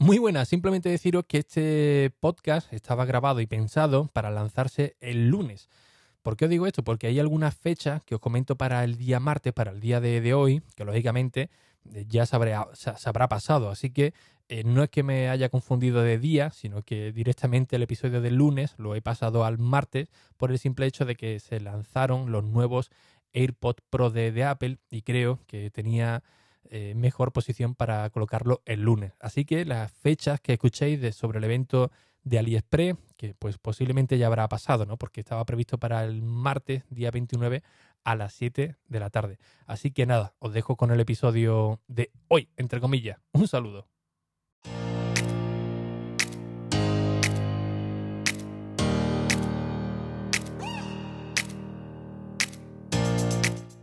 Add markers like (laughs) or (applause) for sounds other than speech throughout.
Muy buenas, simplemente deciros que este podcast estaba grabado y pensado para lanzarse el lunes. ¿Por qué os digo esto? Porque hay algunas fechas que os comento para el día martes, para el día de, hoy, que lógicamente eh, ya se habrá, pasado. Así que eh, no es que me haya confundido de día, sino que directamente el episodio del lunes lo he pasado al martes por el simple hecho de que se lanzaron los nuevos AirPods Pro de Apple y creo que tenía eh, mejor posición para colocarlo el lunes. Así que las fechas que escuchéis de, sobre el evento de AliExpress, que pues posiblemente ya habrá pasado, ¿no? Porque estaba previsto para el martes, día 29, a las 7 de la tarde. Así que nada, os dejo con el episodio de hoy, entre comillas. Un saludo.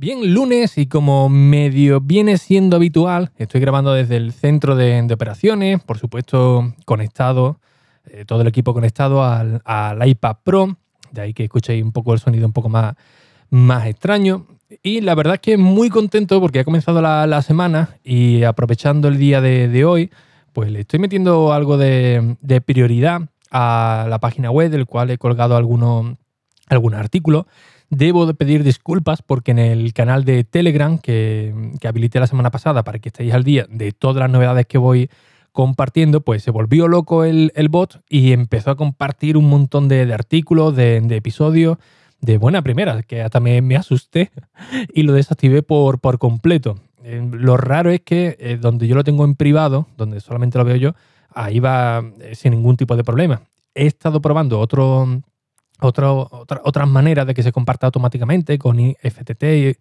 Bien, lunes y como medio viene siendo habitual, estoy grabando desde el centro de, operaciones, por supuesto conectado, eh, todo el equipo conectado al, iPad Pro, de ahí que escuchéis un poco el sonido un poco más, más extraño. Y la verdad es que muy contento porque ha comenzado la, semana y aprovechando el día de, hoy, pues le estoy metiendo algo de, de, prioridad a la página web, del cual he colgado algunos, algunos artículos Debo de pedir disculpas porque en el canal de Telegram que, habilité la semana pasada para que estéis al día de todas las novedades que voy compartiendo, pues se volvió loco el, bot y empezó a compartir un montón de, artículos, de, episodios de buena primera, que hasta me, me asusté (laughs) y lo desactivé por, por completo. Eh, lo raro es que eh, donde yo lo tengo en privado, donde solamente lo veo yo, ahí va eh, sin ningún tipo de problema. He estado probando otro, otras maneras de que se comparta automáticamente con FTT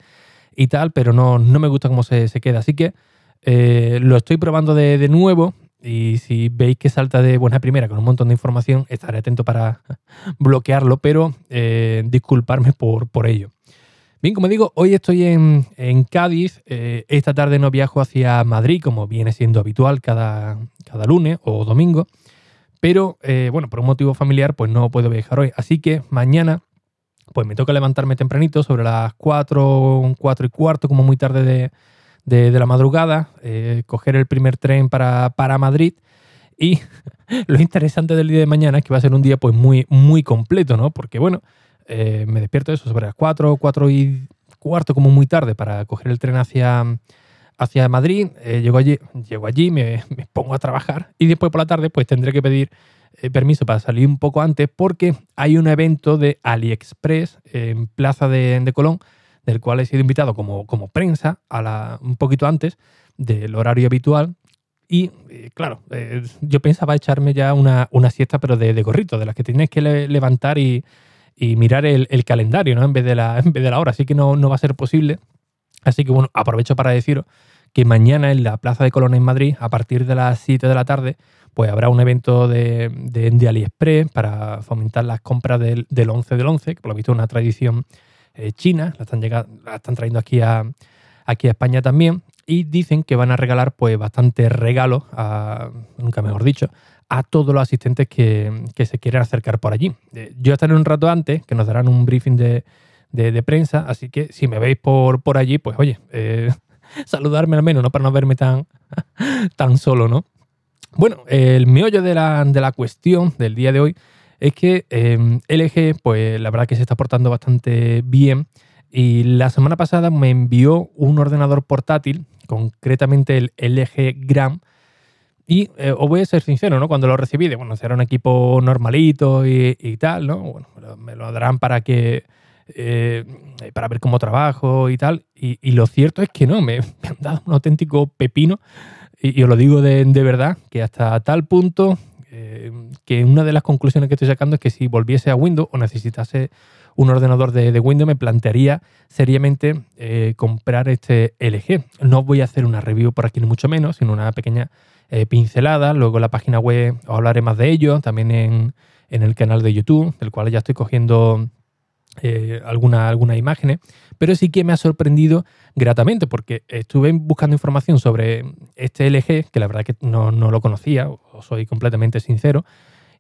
y, tal, pero no, no, me gusta cómo se, queda. Así que eh, lo estoy probando de, nuevo y si veis que salta de buena primera con un montón de información, estaré atento para (laughs) bloquearlo, pero eh, disculparme por, por ello. Bien, como digo, hoy estoy en, Cádiz. Eh, esta tarde no viajo hacia Madrid, como viene siendo habitual cada, cada lunes o domingo. Pero, eh, bueno, por un motivo familiar, pues no puedo viajar hoy. Así que mañana, pues me toca levantarme tempranito, sobre las 4, 4 y cuarto, como muy tarde de, la madrugada, eh, coger el primer tren para, Madrid. Y (laughs) lo interesante del día de mañana es que va a ser un día pues muy, muy completo, ¿no? Porque, bueno, eh, me despierto eso sobre las 4, 4 y cuarto, como muy tarde, para coger el tren hacia hacia Madrid, eh, llego allí, llego allí me, pongo a trabajar y después por la tarde pues tendré que pedir eh, permiso para salir un poco antes porque hay un evento de AliExpress en Plaza de, Colón, del cual he sido invitado como, como prensa a la, un poquito antes del horario habitual. Y eh, claro, yo pensaba echarme ya una, una siesta, pero de, de, gorrito, de las que tienes que levantar y, mirar el, calendario, ¿no? En vez de la, en vez de la hora. Así que no, no va a ser posible. Así que bueno, aprovecho para deciros que mañana en la Plaza de Colón en Madrid, a partir de las 7 de la tarde, pues habrá un evento de, de, AliExpress para fomentar las compras del, 11 del 11, que por lo visto es una tradición eh, china, la están, la están trayendo aquí a, aquí a España también, y dicen que van a regalar pues bastantes regalos, nunca mejor dicho, a todos los asistentes que, se quieran acercar por allí. Eh, yo estaré un rato antes, que nos darán un briefing de, de, prensa, así que si me veis por, por allí, pues oye, eh, (laughs) saludarme al menos, ¿no? Para no verme tan, (laughs) tan solo, ¿no? Bueno, el meollo de la, de la cuestión del día de hoy es que eh, LG, pues la verdad que se está portando bastante bien. Y la semana pasada me envió un ordenador portátil, concretamente el LG Gram. Y eh, os voy a ser sincero, ¿no? Cuando lo recibí, de, bueno, será un equipo normalito y, y tal, ¿no? Bueno, me lo darán para que eh, para ver cómo trabajo y tal. Y, lo cierto es que no, (laughs) me, han dado un auténtico pepino. Y, os lo digo de, verdad, que hasta tal punto eh, que una de las conclusiones que estoy sacando es que si volviese a Windows o necesitase un ordenador de, Windows, me plantearía seriamente eh, comprar este LG. No voy a hacer una review por aquí ni mucho menos, sino una pequeña pincelada. Luego en la página web os hablaré más de ello, también en, el canal de YouTube, del cual ya estoy cogiendo eh, algunas imágenes. Pero sí que me ha sorprendido gratamente, porque estuve buscando información sobre este LG, que la verdad que no, no lo conocía, soy completamente sincero.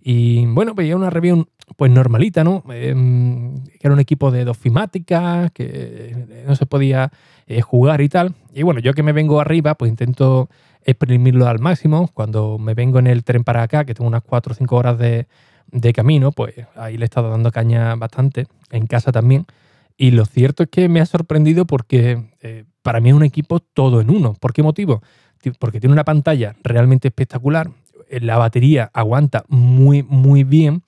Y bueno, veía una review pues normalita, ¿no? Em, que era un equipo de dos fimáticas, que no se podía eh, jugar y tal. Y bueno, yo que me vengo arriba, pues intento exprimirlo al máximo. Cuando me vengo en el tren para acá, que tengo unas 4 o 5 horas de, camino, pues ahí le he estado dando caña bastante, en casa también. Y lo cierto es que me ha sorprendido porque eh, para mí es un equipo todo en uno. ¿Por qué motivo? Porque tiene una pantalla realmente espectacular, eh, la batería aguanta muy, muy bien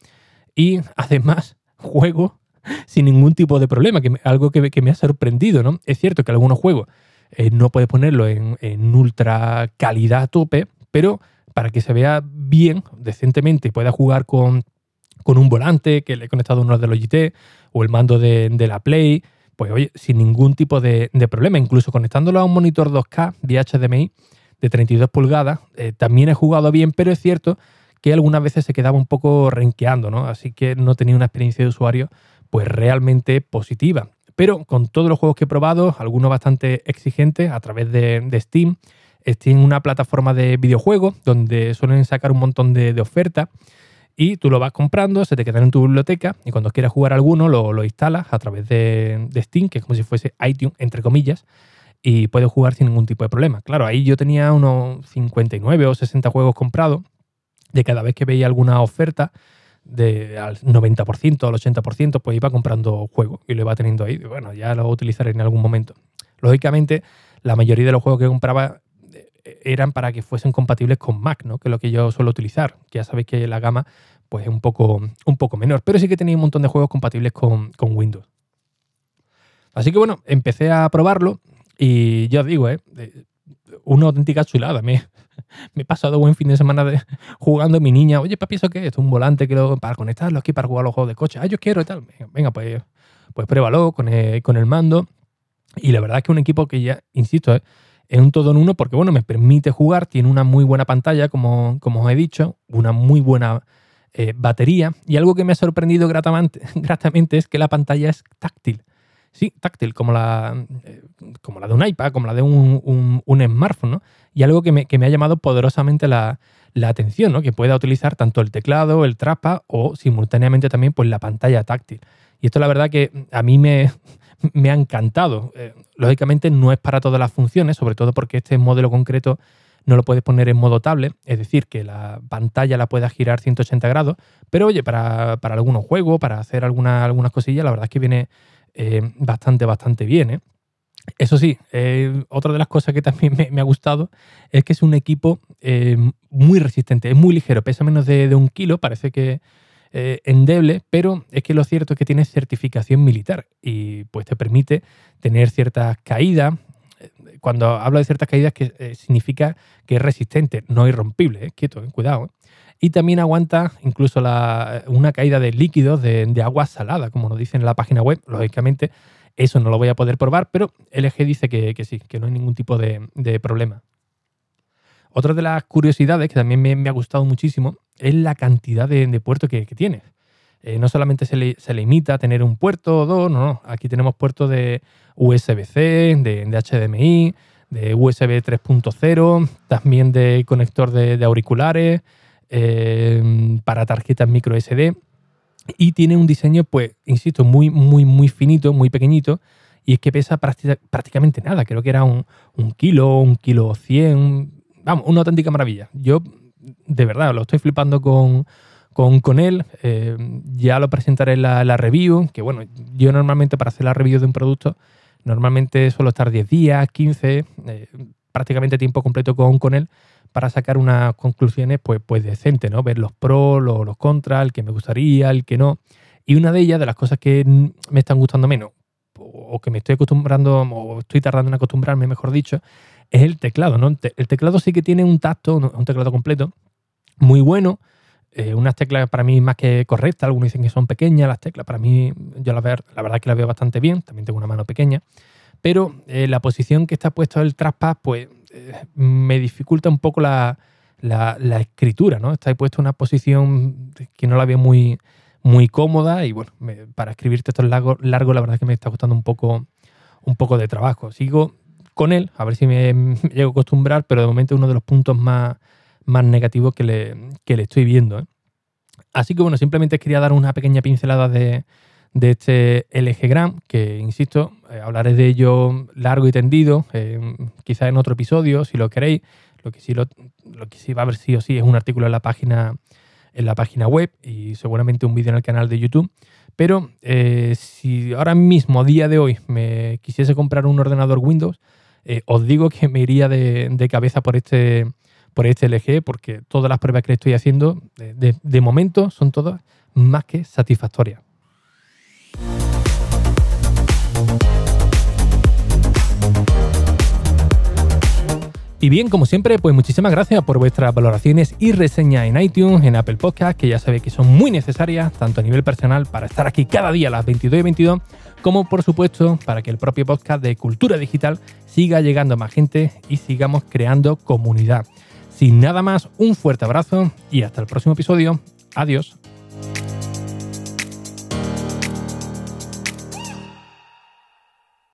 y además (laughs) juego sin ningún tipo de problema, que algo que, me ha sorprendido, ¿no? Es cierto que algunos juegos eh, no puedes ponerlo en, ultra calidad a tope, pero para que se vea bien, decentemente, pueda jugar con, un volante que le he conectado uno de los GT o el mando de, la Play, pues oye, sin ningún tipo de, de, problema, incluso conectándolo a un monitor 2K vía HDMI, de 32 pulgadas. Eh, también he jugado bien, pero es cierto que algunas veces se quedaba un poco renqueando, ¿no? Así que no tenía una experiencia de usuario pues realmente positiva. Pero con todos los juegos que he probado, algunos bastante exigentes a través de, Steam, Steam es una plataforma de videojuegos donde suelen sacar un montón de, ofertas y tú lo vas comprando, se te quedan en tu biblioteca y cuando quieras jugar alguno lo, instalas a través de, Steam, que es como si fuese iTunes, entre comillas, y puedes jugar sin ningún tipo de problema. Claro, ahí yo tenía unos 59 o 60 juegos comprados, de cada vez que veía alguna oferta, de al 90%, al 80%, pues iba comprando juegos y lo iba teniendo ahí. Bueno, ya lo voy a utilizar en algún momento. Lógicamente, la mayoría de los juegos que compraba eran para que fuesen compatibles con Mac, ¿no? que es lo que yo suelo utilizar. Ya sabéis que la gama pues, es un poco, un poco menor, pero sí que tenía un montón de juegos compatibles con, con Windows. Así que bueno, empecé a probarlo y ya os digo, ¿eh? una auténtica chulada. Me, (laughs) me he pasado buen fin de semana de, jugando mi niña. Oye, papi, ¿eso qué es? Un volante que lo, para conectarlo aquí para jugar los juegos de coche. Ah, yo quiero y tal. Venga, pues, pues pruébalo con el, con el mando. Y la verdad es que un equipo que ya, insisto, ¿eh? Es un todo en uno porque, bueno, me permite jugar. Tiene una muy buena pantalla, como, como os he dicho, una muy buena eh, batería. Y algo que me ha sorprendido gratamente, (laughs) gratamente es que la pantalla es táctil. Sí, táctil, como la, eh, como la de un iPad, como la de un, smartphone, ¿no? Y algo que me, ha llamado poderosamente la, atención, ¿no? Que pueda utilizar tanto el teclado, el trapa o simultáneamente también pues, la pantalla táctil. Y esto la verdad que a mí me, (laughs) me ha encantado. Eh, lógicamente no es para todas las funciones, sobre todo porque este modelo concreto no lo puedes poner en modo tablet, es decir, que la pantalla la pueda girar 180 grados, pero oye, para, para algunos juegos, para hacer alguna, algunas cosillas, la verdad es que viene, eh, bastante, bastante bien. ¿eh? Eso sí, eh, otra de las cosas que también me, ha gustado es que es un equipo muy resistente, es muy ligero, pesa menos de, un kilo, parece que endeble, pero es que lo cierto es que tiene certificación militar y pues te permite tener ciertas caídas. Cuando hablo de ciertas caídas, que significa que es resistente, no irrompible, quieto, cuidado y también aguanta incluso una caída de líquidos de, agua salada, como nos dicen en la página web. Lógicamente, eso no lo voy a poder probar, pero LG dice que, sí, que no hay ningún tipo de, problema. Otra de las curiosidades que también me, ha gustado muchísimo es la cantidad de, puertos que, tiene. Eh, no solamente se le, se limita a tener un puerto o dos, no, no. Aquí tenemos puertos de USB-C, de, HDMI, de USB 3.0, también de conector de auriculares, eh, para tarjetas micro SD y tiene un diseño, pues, insisto, muy, muy, muy finito, muy pequeñito. Y es que pesa prácticamente nada, creo que era un, kilo, un kilo cien, vamos, una auténtica maravilla. Yo, de verdad, lo estoy flipando con, con, él, eh, ya lo presentaré en la, review, que bueno, yo normalmente para hacer la review de un producto, normalmente suelo estar 10 días, 15, eh, prácticamente tiempo completo con, con él, para sacar unas conclusiones pues, pues decentes, ¿no? Ver los pros, los, los contras, el que me gustaría, el que no. Y una de ellas, de las cosas que me están gustando menos, o que me estoy acostumbrando, o estoy tardando en acostumbrarme, mejor dicho, es el teclado, ¿no? El teclado sí que tiene un tacto, un teclado completo, muy bueno, eh, unas teclas para mí más que correctas, algunos dicen que son pequeñas las teclas, para mí yo la, la verdad que las veo bastante bien, también tengo una mano pequeña, pero eh, la posición que está puesto el trackpad pues me dificulta un poco la, escritura, ¿no? Está puesto en una posición que no la veo muy, muy cómoda y bueno, para escribir textos largos, largo, la verdad es que me está costando un poco, un poco de trabajo. Sigo con él, a ver si me, llego a acostumbrar, pero de momento es uno de los puntos más, más negativos que le, le estoy viendo. ¿eh? Así que bueno, simplemente quería dar una pequeña pincelada de, este LG Gram, que insisto, eh, hablaré de ello largo y tendido, eh, quizá en otro episodio, si lo queréis. Lo que sí, lo, que sí va a haber sí o sí es un artículo en la página, en la página web y seguramente un vídeo en el canal de YouTube. Pero si ahora mismo, a día de hoy, me quisiese comprar un ordenador Windows, eh, os digo que me iría de, cabeza por este, por este LG porque todas las pruebas que le estoy haciendo de, momento son todas más que satisfactorias. Y bien, como siempre, pues muchísimas gracias por vuestras valoraciones y reseñas en iTunes, en Apple Podcast, que ya sabéis que son muy necesarias, tanto a nivel personal para estar aquí cada día a las 22 y 22, como por supuesto para que el propio podcast de Cultura Digital siga llegando a más gente y sigamos creando comunidad. Sin nada más, un fuerte abrazo y hasta el próximo episodio. Adiós.